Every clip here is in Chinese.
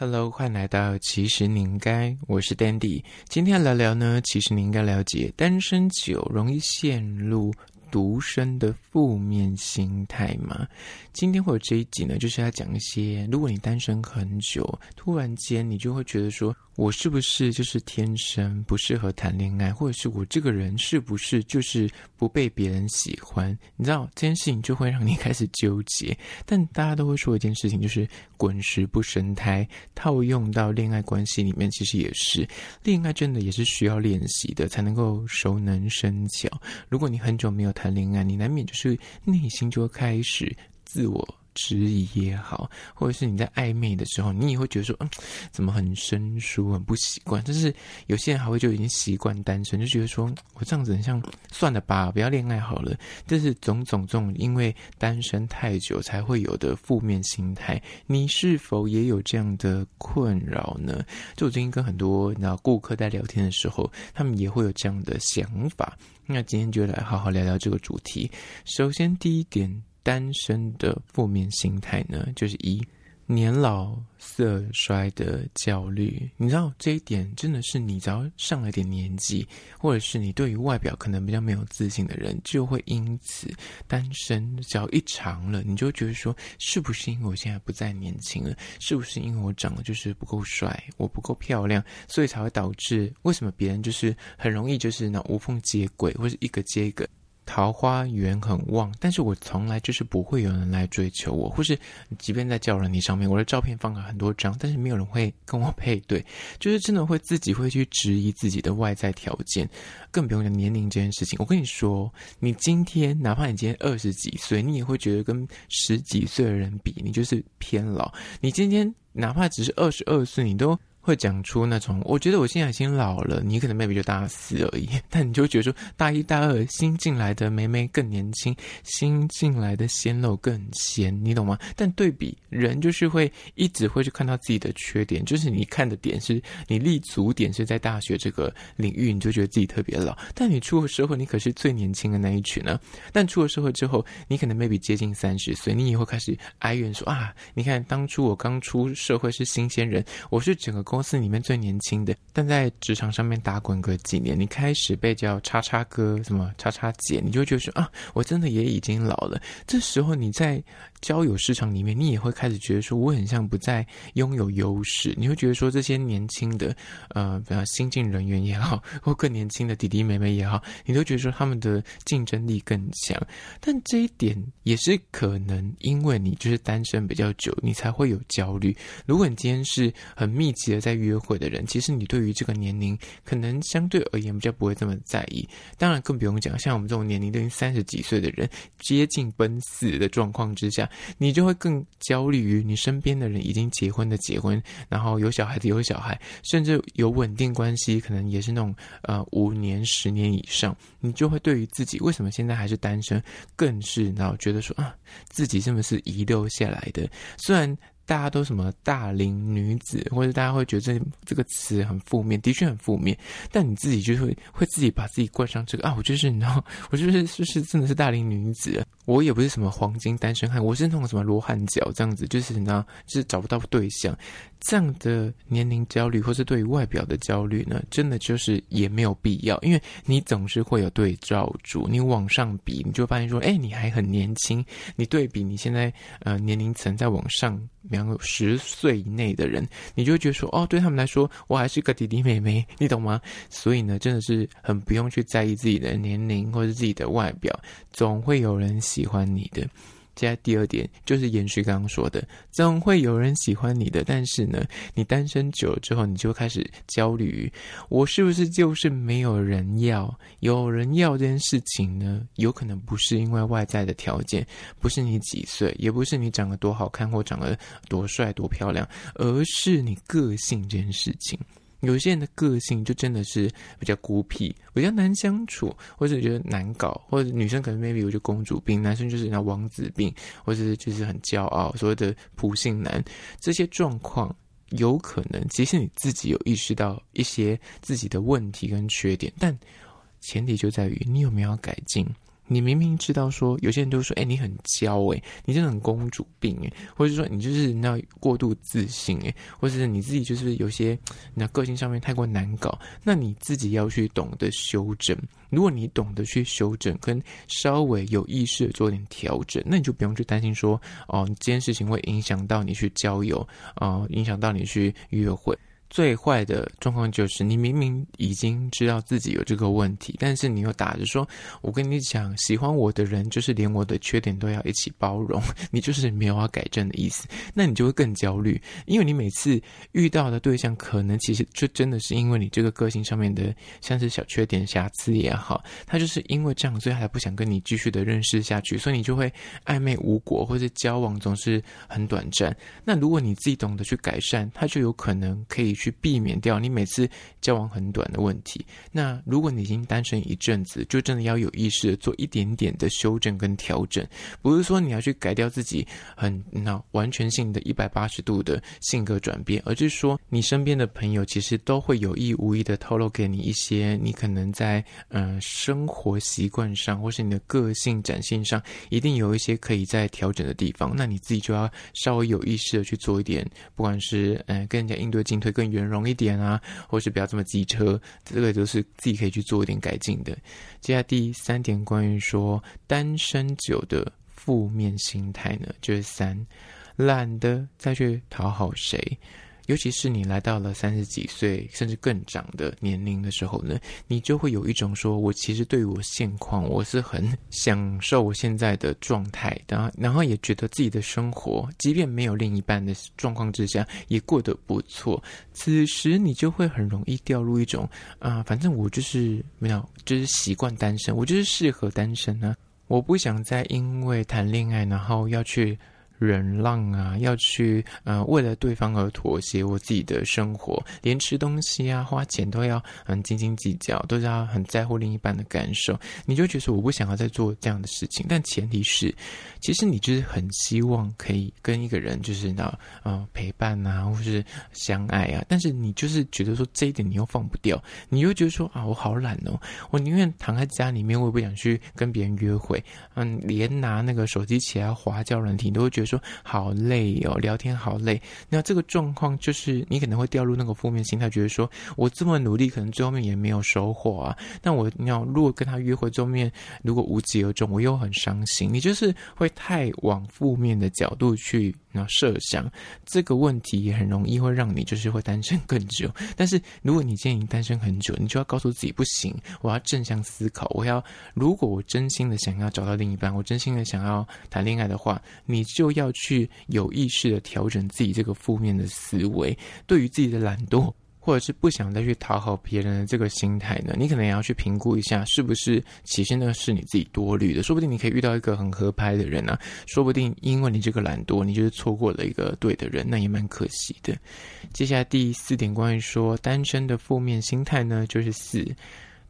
Hello，欢迎来到其实你应该，我是 Dandy，今天聊聊呢，其实你应该了解，单身久容易陷入独身的负面心态嘛？今天会有这一集呢，就是要讲一些，如果你单身很久，突然间你就会觉得说，我是不是就是天生不适合谈恋爱，或者是我这个人是不是就是不被别人喜欢？你知道这件事情就会让你开始纠结。但大家都会说一件事情，就是滚石不生苔。套用到恋爱关系里面，其实也是，恋爱真的也是需要练习的，才能够熟能生巧。如果你很久没有谈恋爱，你难免就是内心就会开始自我质疑也好，或者是你在暧昧的时候，你也会觉得说，嗯，怎么很生疏，很不习惯。但是有些人还会就已经习惯单身，就觉得说我这样子很像，算了吧，不要恋爱好了。这是种种这种因为单身太久才会有的负面心态。你是否也有这样的困扰呢？就我最近跟很多你知道顾客在聊天的时候，他们也会有这样的想法。那今天就来好好聊聊这个主题。首先，第一点。单身的负面心态呢，就是一年老色衰的焦虑。你知道这一点真的是你只要上了点年纪，或者是你对于外表可能比较没有自信的人，就会因此单身。只要一长了，你就觉得说，是不是因为我现在不再年轻了？是不是因为我长得就是不够帅，我不够漂亮，所以才会导致为什么别人就是很容易就是那无缝接轨，或者一个接一个。桃花源很旺，但是我从来就是不会有人来追求我，或是即便在交友软体上面，我的照片放了很多张，但是没有人会跟我配对，就是真的会自己会去质疑自己的外在条件，更不用讲年龄这件事情。我跟你说，你今天哪怕你今天二十几岁，你也会觉得跟十几岁的人比，你就是偏老。你今天哪怕只是二十二岁，你都。会讲出那种，我觉得我现在已经老了，你可能 maybe 就大四而已，但你就觉得说大一大二新进来的妹妹更年轻，新进来的鲜肉更鲜，你懂吗？但对比人就是会一直会去看到自己的缺点，就是你看的点是你立足点是在大学这个领域，你就觉得自己特别老，但你出了社会，你可是最年轻的那一群呢、但出了社会之后，你可能 maybe 接近三十岁，你也会开始哀怨说啊，你看当初我刚出社会是新鲜人，我是整个公。公司里面最年轻的，但在职场上面打滚个几年，你开始被叫叉叉哥、什么叉叉姐，你就觉得说啊，我真的也已经老了。这时候你在交友市场里面，你也会开始觉得说，我很像不再拥有优势。你会觉得说，这些年轻的呃，比方新进人员也好，或更年轻的弟弟妹妹也好，你都觉得说他们的竞争力更强。但这一点也是可能因为你就是单身比较久，你才会有焦虑。如果你今天是很密集的在在约会的人，其实你对于这个年龄可能相对而言比较不会这么在意。当然更不用讲，像我们这种年龄都已经三十几岁的人，接近奔四的状况之下，你就会更焦虑于你身边的人已经结婚的结婚，然后有小孩的有小孩，甚至有稳定关系，可能也是那种呃五年、十年以上，你就会对于自己为什么现在还是单身，更是然后觉得说啊，自己是不是遗留下来的？虽然。大家都什么大龄女子，或者大家会觉得这这个词很负面，的确很负面。但你自己就会会自己把自己冠上这个啊，我就是你知道，我就是就是真的是大龄女子。我也不是什么黄金单身汉，我是那种什么罗汉脚这样子，就是你知道，就是找不到对象。这样的年龄焦虑，或是对于外表的焦虑呢，真的就是也没有必要，因为你总是会有对照组，你往上比，你就发现说，哎，你还很年轻。你对比你现在呃年龄层再往上，比方说十岁以内的人，你就会觉得说，哦，对他们来说，我还是个弟弟妹妹，你懂吗？所以呢，真的是很不用去在意自己的年龄或者自己的外表，总会有人喜喜欢你的。接下来第二点就是延续刚刚说的，总会有人喜欢你的。但是呢，你单身久了之后，你就开始焦虑，我是不是就是没有人要？有人要这件事情呢，有可能不是因为外在的条件，不是你几岁，也不是你长得多好看或长得多帅多漂亮，而是你个性这件事情。有些人的个性就真的是比较孤僻，比较难相处，或者觉得难搞，或者女生可能 maybe 有就公主病，男生就是那王子病，或者就是很骄傲，所谓的普信男，这些状况有可能其实你自己有意识到一些自己的问题跟缺点，但前提就在于你有没有要改进。你明明知道说，有些人都说，哎，你很娇，哎，你真的很公主病，哎，或者说你就是那过度自信，哎，或者是你自己就是有些那个性上面太过难搞，那你自己要去懂得修正。如果你懂得去修正，跟稍微有意识的做点调整，那你就不用去担心说，哦，这件事情会影响到你去交友，啊、影响到你去约会。最坏的状况就是，你明明已经知道自己有这个问题，但是你又打着说：“我跟你讲，喜欢我的人就是连我的缺点都要一起包容，你就是没有要改正的意思。”那你就会更焦虑，因为你每次遇到的对象，可能其实就真的是因为你这个个性上面的像是小缺点、瑕疵也好，他就是因为这样，所以还不想跟你继续的认识下去，所以你就会暧昧无果，或者交往总是很短暂。那如果你自己懂得去改善，他就有可能可以。去避免掉你每次交往很短的问题。那如果你已经单身一阵子，就真的要有意识的做一点点的修正跟调整，不是说你要去改掉自己很那完全性的一百八十度的性格转变，而是说你身边的朋友其实都会有意无意的透露给你一些你可能在嗯、生活习惯上，或是你的个性展现上，一定有一些可以在调整的地方。那你自己就要稍微有意识的去做一点，不管是嗯、呃、跟人家应对进退更圆融一点啊，或是不要这么机车，这个都是自己可以去做一点改进的。接下来第三点，关于说单身久的负面心态呢，就是三，懒得再去讨好谁。尤其是你来到了三十几岁甚至更长的年龄的时候呢，你就会有一种说，我其实对于我现况，我是很享受我现在的状态的，然后也觉得自己的生活，即便没有另一半的状况之下，也过得不错。此时你就会很容易掉入一种啊，反正我就是没有，就是习惯单身，我就是适合单身呢，我不想再因为谈恋爱，然后要去。忍让啊，要去呃，为了对方而妥协，我自己的生活，连吃东西啊、花钱都要很斤斤计较，都是要很在乎另一半的感受。你就觉得说我不想要再做这样的事情，但前提是，其实你就是很希望可以跟一个人就是那呃陪伴啊，或是相爱啊，但是你就是觉得说这一点你又放不掉，你又觉得说啊，我好懒哦，我宁愿躺在家里面，我也不想去跟别人约会，嗯，连拿那个手机起来滑交软体你都会觉得。说好累哦，聊天好累。那这个状况就是你可能会掉入那个负面心态，觉得说我这么努力，可能最后面也没有收获啊。那我你要如果跟他约会，最后面如果无疾而终，我又很伤心。你就是会太往负面的角度去。那设想这个问题也很容易会让你就是会单身更久。但是如果你建议单身很久，你就要告诉自己不行，我要正向思考。我要如果我真心的想要找到另一半，我真心的想要谈恋爱的话，你就要去有意识的调整自己这个负面的思维，对于自己的懒惰。或者是不想再去讨好别人的这个心态呢，你可能也要去评估一下，是不是其实呢是你自己多虑的？说不定你可以遇到一个很合拍的人呢、说不定因为你这个懒惰，你就是错过了一个对的人，那也蛮可惜的。接下来第四点，关于说单身的负面心态呢，就是四，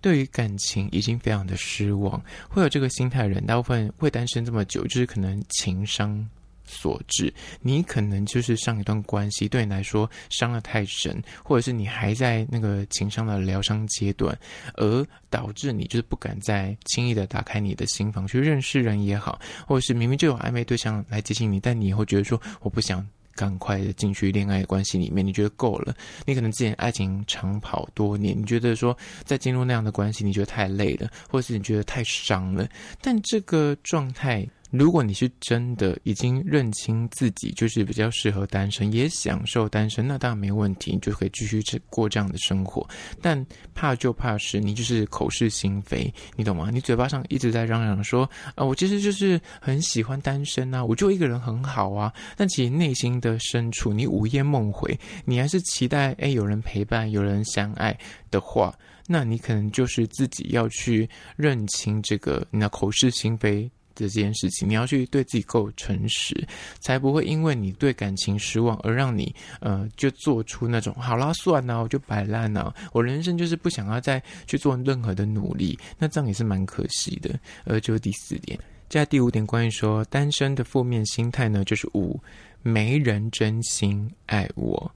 对于感情已经非常的失望，会有这个心态的人，大部分会单身这么久，就是可能情商。所致，你可能就是上一段关系对你来说伤得太深，或者是你还在那个情伤的疗伤阶段，而导致你就是不敢再轻易的打开你的心房去认识人也好，或者是明明就有暧昧对象来接近你，但你以后觉得说我不想赶快的进去恋爱关系里面，你觉得够了？你可能之前爱情长跑多年，你觉得说在进入那样的关系，你觉得太累了，或者是你觉得太伤了，但这个状态。如果你是真的已经认清自己，就是比较适合单身，也享受单身，那当然没问题，你就可以继续过这样的生活。但怕就怕是你就是口是心非，你懂吗？你嘴巴上一直在嚷嚷说啊、我其实就是很喜欢单身啊，我就一个人很好啊。但其实内心的深处，你午夜梦回，你还是期待诶有人陪伴，有人相爱的话，那你可能就是自己要去认清这个，你的口是心非。这件事情，你要去对自己够诚实，才不会因为你对感情失望而让你呃就做出那种好啦算啦，我就摆烂了，我人生就是不想要再去做任何的努力，那这样也是蛮可惜的。呃，就是第四点，接下来第五点，关于说单身的负面心态呢，就是五，没人真心爱我。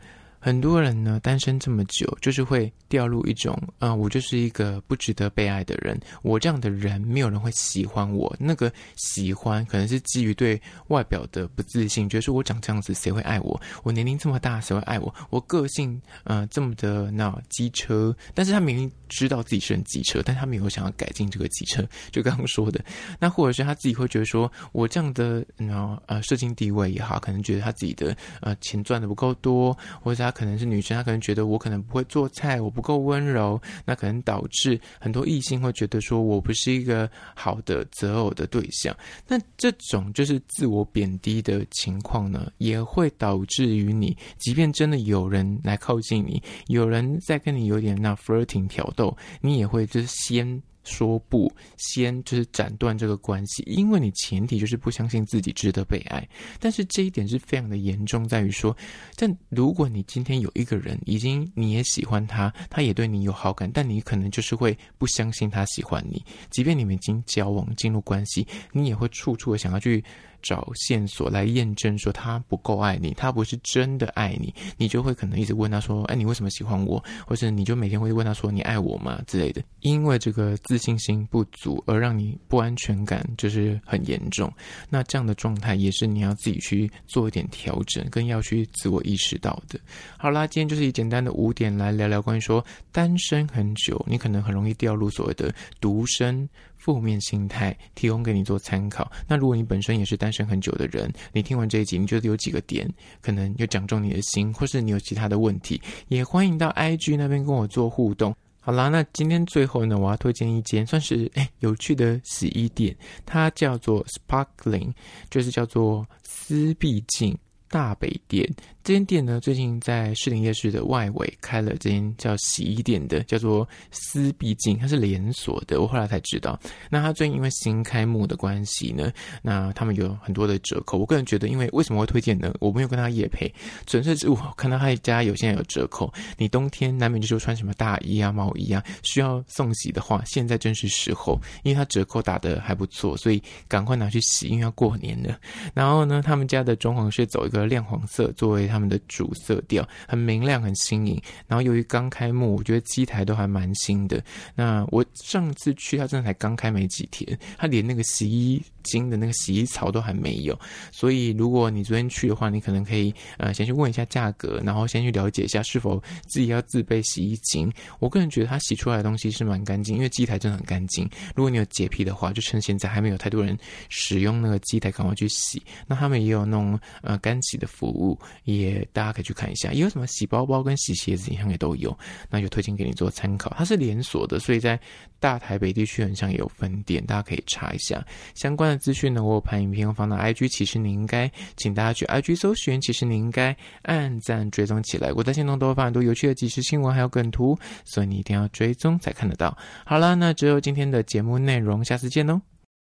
很多人呢，单身这么久，就是会掉入一种，啊、我就是一个不值得被爱的人，我这样的人没有人会喜欢我。那个喜欢可能是基于对外表的不自信，觉得说我长这样子谁会爱我？我年龄这么大谁会爱我？我个性，呃，这么的那机车，但是他明明知道自己是很机车，但他没有想要改进这个机车。就刚刚说的，那或者是他自己会觉得说我这样的，然后呃，社经地位也好，可能觉得他自己的呃钱赚的不够多，或者他。可能是女生，他可能觉得我可能不会做菜，我不够温柔，那可能导致很多异性会觉得说我不是一个好的择偶的对象。那这种就是自我贬低的情况呢，也会导致于你，即便真的有人来靠近你，有人在跟你有点那 flirting 挑逗，你也会就是先。说不，先就是斩断这个关系，因为你前提就是不相信自己值得被爱。但是这一点是非常的严重，在于说，但如果你今天有一个人已经你也喜欢他，他也对你有好感，但你可能就是会不相信他喜欢你，即便你们已经交往进入关系，你也会处处的想要去。找线索来验证说他不够爱你，他不是真的爱你，你就会可能一直问他说：“哎，你为什么喜欢我？”或者你就每天会问他说：“你爱我吗？”之类的。因为这个自信心不足而让你不安全感就是很严重。那这样的状态也是你要自己去做一点调整，更要去自我意识到的。好啦，今天就是以简单的五点来聊聊关于说单身很久，你可能很容易掉入所谓的独身。负面心态提供给你做参考。那如果你本身也是单身很久的人，你听完这一集，你觉得有几个点可能有讲中你的心，或是你有其他的问题，也欢迎到 IG 那边跟我做互动。好啦，那今天最后呢，我要推荐一间算是诶有趣的洗衣店，它叫做 Sparkling，就是叫做丝碧净大北店。这间店呢，最近在士林夜市的外围开了这间叫洗衣店的，叫做思必净，它是连锁的。我后来才知道，那它最近因为新开幕的关系呢，那他们有很多的折扣。我个人觉得，因为为什么会推荐呢？我没有跟他业配，纯粹是我看到他一家有现在有折扣。你冬天难免就是穿什么大衣啊、毛衣啊，需要送洗的话，现在正是时候，因为它折扣打的还不错，所以赶快拿去洗，因为要过年了。然后呢，他们家的装潢是走一个亮黄色作为。他们的主色调很明亮，很新颖。然后由于刚开幕，我觉得机台都还蛮新的。那我上次去，它真的才刚开没几天，它连那个洗衣精的那个洗衣槽都还没有。所以如果你昨天去的话，你可能可以呃先去问一下价格，然后先去了解一下是否自己要自备洗衣精。我个人觉得它洗出来的东西是蛮干净，因为机台真的很干净。如果你有洁癖的话，就趁现在还没有太多人使用那个机台，赶快去洗。那他们也有那种呃干洗的服务，也。也大家可以去看一下，也有什么洗包包跟洗鞋子一样也都有，那就推荐给你做参考。它是连锁的，所以在大台北地区很像也有分店，大家可以查一下相关的资讯呢。我有拍影片放到 IG，其实你应该请大家去 IG 搜寻，其实你应该按赞追踪起来。我在线中都会发很多有趣的即时新闻，还有梗图，所以你一定要追踪才看得到。好了，那只有今天的节目内容，下次见喽。